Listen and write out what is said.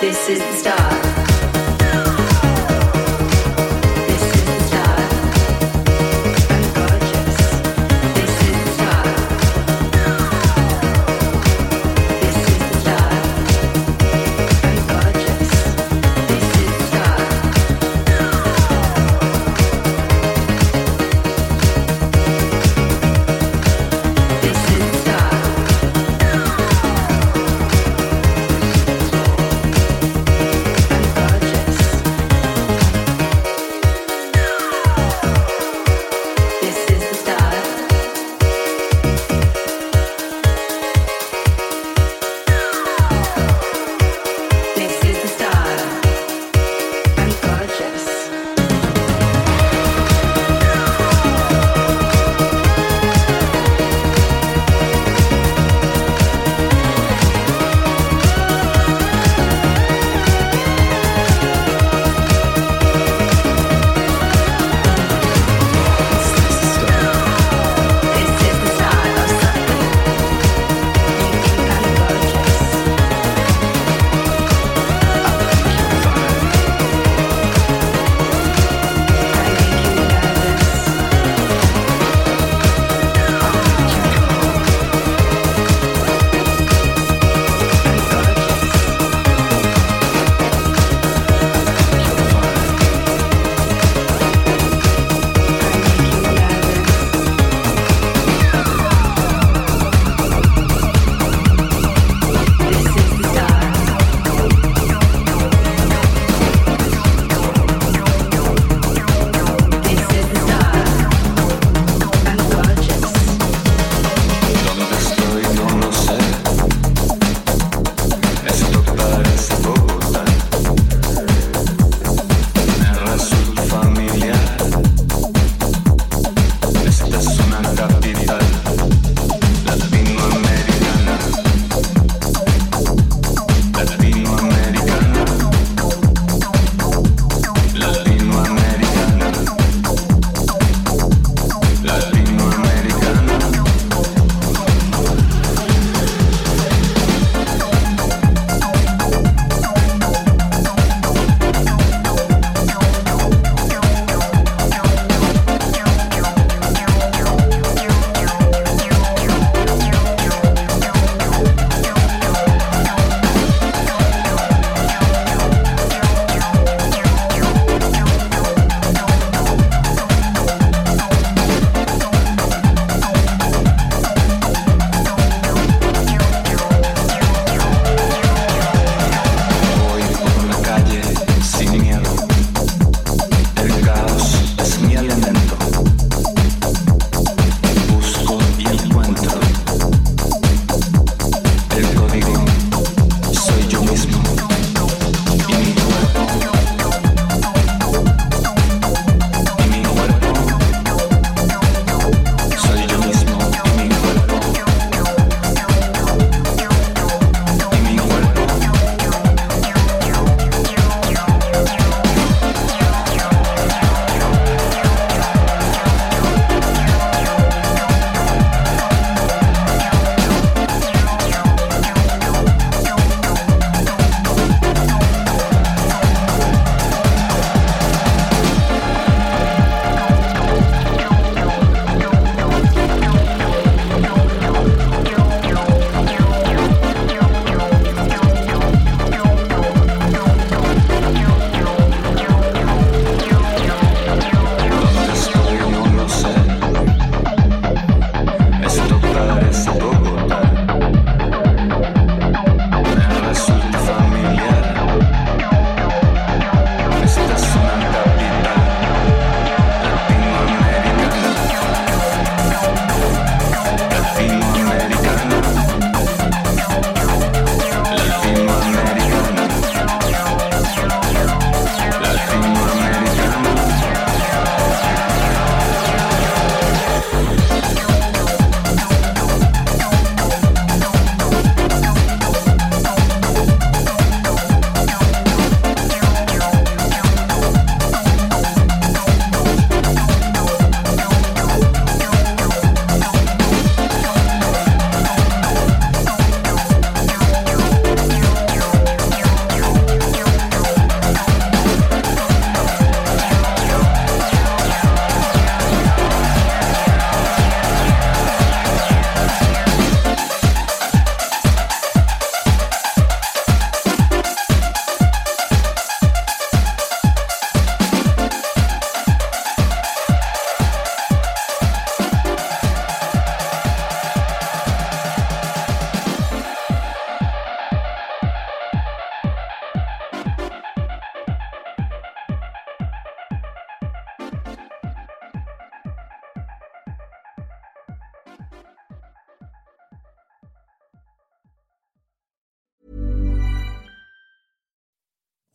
This is the start.